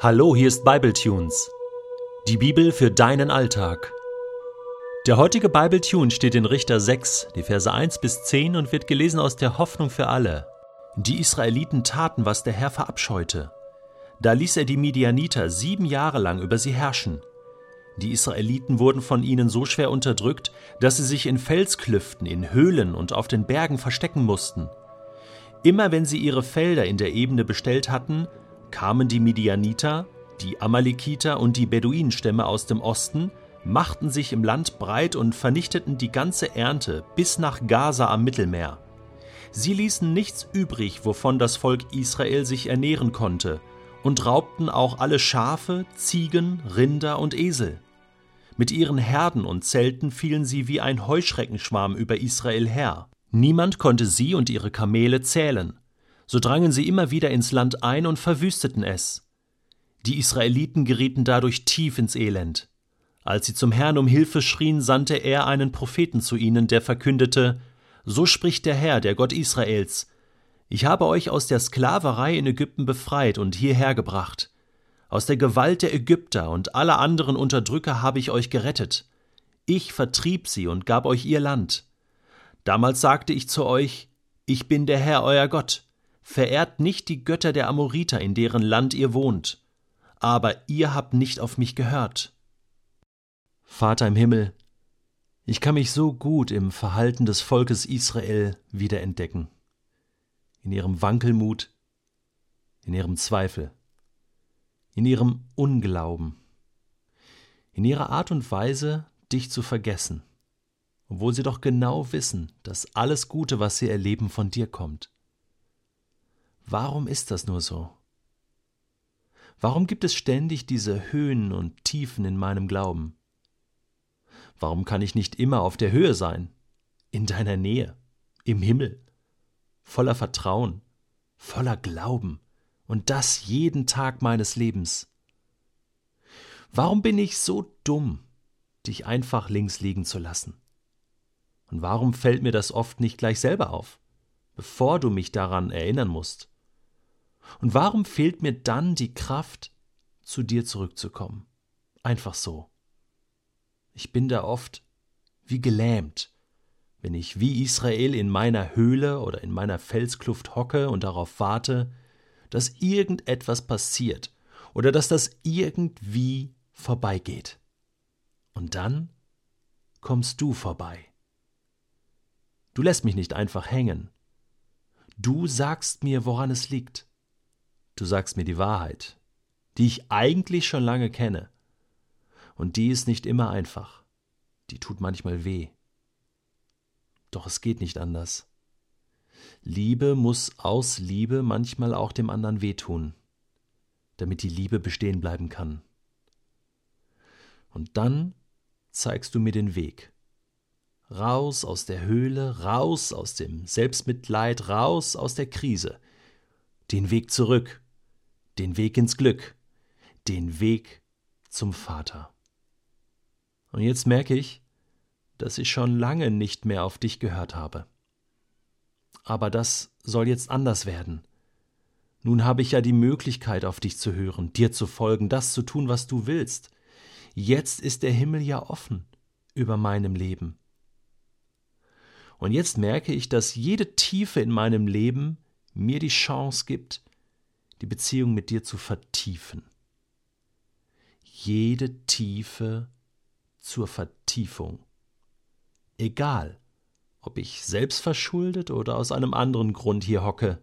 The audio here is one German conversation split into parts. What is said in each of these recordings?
Hallo, hier ist Bibletunes. Die Bibel für deinen Alltag. Der heutige Bibletune steht in Richter 6, die Verse 1 bis 10 und wird gelesen aus der Hoffnung für alle. Die Israeliten taten, was der Herr verabscheute. Da ließ er die Midianiter sieben Jahre lang über sie herrschen. Die Israeliten wurden von ihnen so schwer unterdrückt, dass sie sich in Felsklüften, in Höhlen und auf den Bergen verstecken mussten. Immer wenn sie ihre Felder in der Ebene bestellt hatten, kamen die Midianiter, die Amalekiter und die Beduinenstämme aus dem Osten, machten sich im Land breit und vernichteten die ganze Ernte bis nach Gaza am Mittelmeer. Sie ließen nichts übrig, wovon das Volk Israel sich ernähren konnte, und raubten auch alle Schafe, Ziegen, Rinder und Esel. Mit ihren Herden und Zelten fielen sie wie ein Heuschreckenschwarm über Israel her. Niemand konnte sie und ihre Kamele zählen. So drangen sie immer wieder ins Land ein und verwüsteten es. Die Israeliten gerieten dadurch tief ins Elend. Als sie zum Herrn um Hilfe schrien, sandte er einen Propheten zu ihnen, der verkündete So spricht der Herr, der Gott Israels Ich habe euch aus der Sklaverei in Ägypten befreit und hierher gebracht. Aus der Gewalt der Ägypter und aller anderen Unterdrücker habe ich euch gerettet. Ich vertrieb sie und gab euch ihr Land. Damals sagte ich zu euch, ich bin der Herr euer Gott. Verehrt nicht die Götter der Amoriter, in deren Land ihr wohnt. Aber ihr habt nicht auf mich gehört. Vater im Himmel, ich kann mich so gut im Verhalten des Volkes Israel wiederentdecken. In ihrem Wankelmut, in ihrem Zweifel, in ihrem Unglauben, in ihrer Art und Weise, dich zu vergessen obwohl sie doch genau wissen, dass alles Gute, was sie erleben, von dir kommt. Warum ist das nur so? Warum gibt es ständig diese Höhen und Tiefen in meinem Glauben? Warum kann ich nicht immer auf der Höhe sein, in deiner Nähe, im Himmel, voller Vertrauen, voller Glauben, und das jeden Tag meines Lebens? Warum bin ich so dumm, dich einfach links liegen zu lassen? Und warum fällt mir das oft nicht gleich selber auf, bevor du mich daran erinnern musst? Und warum fehlt mir dann die Kraft, zu dir zurückzukommen? Einfach so. Ich bin da oft wie gelähmt, wenn ich wie Israel in meiner Höhle oder in meiner Felskluft hocke und darauf warte, dass irgendetwas passiert oder dass das irgendwie vorbeigeht. Und dann kommst du vorbei. Du lässt mich nicht einfach hängen. Du sagst mir, woran es liegt. Du sagst mir die Wahrheit, die ich eigentlich schon lange kenne. Und die ist nicht immer einfach. Die tut manchmal weh. Doch es geht nicht anders. Liebe muss aus Liebe manchmal auch dem anderen wehtun, damit die Liebe bestehen bleiben kann. Und dann zeigst du mir den Weg Raus aus der Höhle, raus aus dem Selbstmitleid, raus aus der Krise. Den Weg zurück, den Weg ins Glück, den Weg zum Vater. Und jetzt merke ich, dass ich schon lange nicht mehr auf dich gehört habe. Aber das soll jetzt anders werden. Nun habe ich ja die Möglichkeit, auf dich zu hören, dir zu folgen, das zu tun, was du willst. Jetzt ist der Himmel ja offen über meinem Leben. Und jetzt merke ich, dass jede Tiefe in meinem Leben mir die Chance gibt, die Beziehung mit dir zu vertiefen. Jede Tiefe zur Vertiefung. Egal, ob ich selbst verschuldet oder aus einem anderen Grund hier hocke,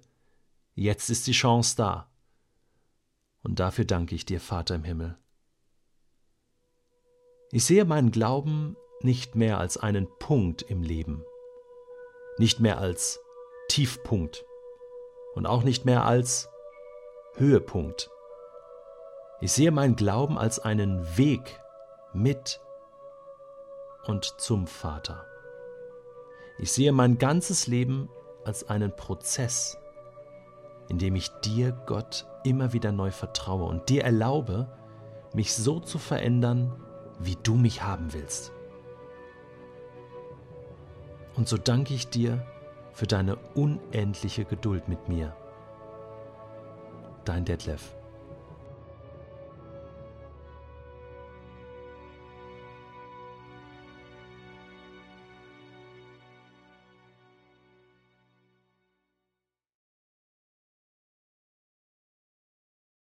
jetzt ist die Chance da. Und dafür danke ich dir, Vater im Himmel. Ich sehe meinen Glauben nicht mehr als einen Punkt im Leben nicht mehr als Tiefpunkt und auch nicht mehr als Höhepunkt. Ich sehe meinen Glauben als einen Weg mit und zum Vater. Ich sehe mein ganzes Leben als einen Prozess, in dem ich dir, Gott, immer wieder neu vertraue und dir erlaube, mich so zu verändern, wie du mich haben willst. Und so danke ich dir für deine unendliche Geduld mit mir. Dein Detlef.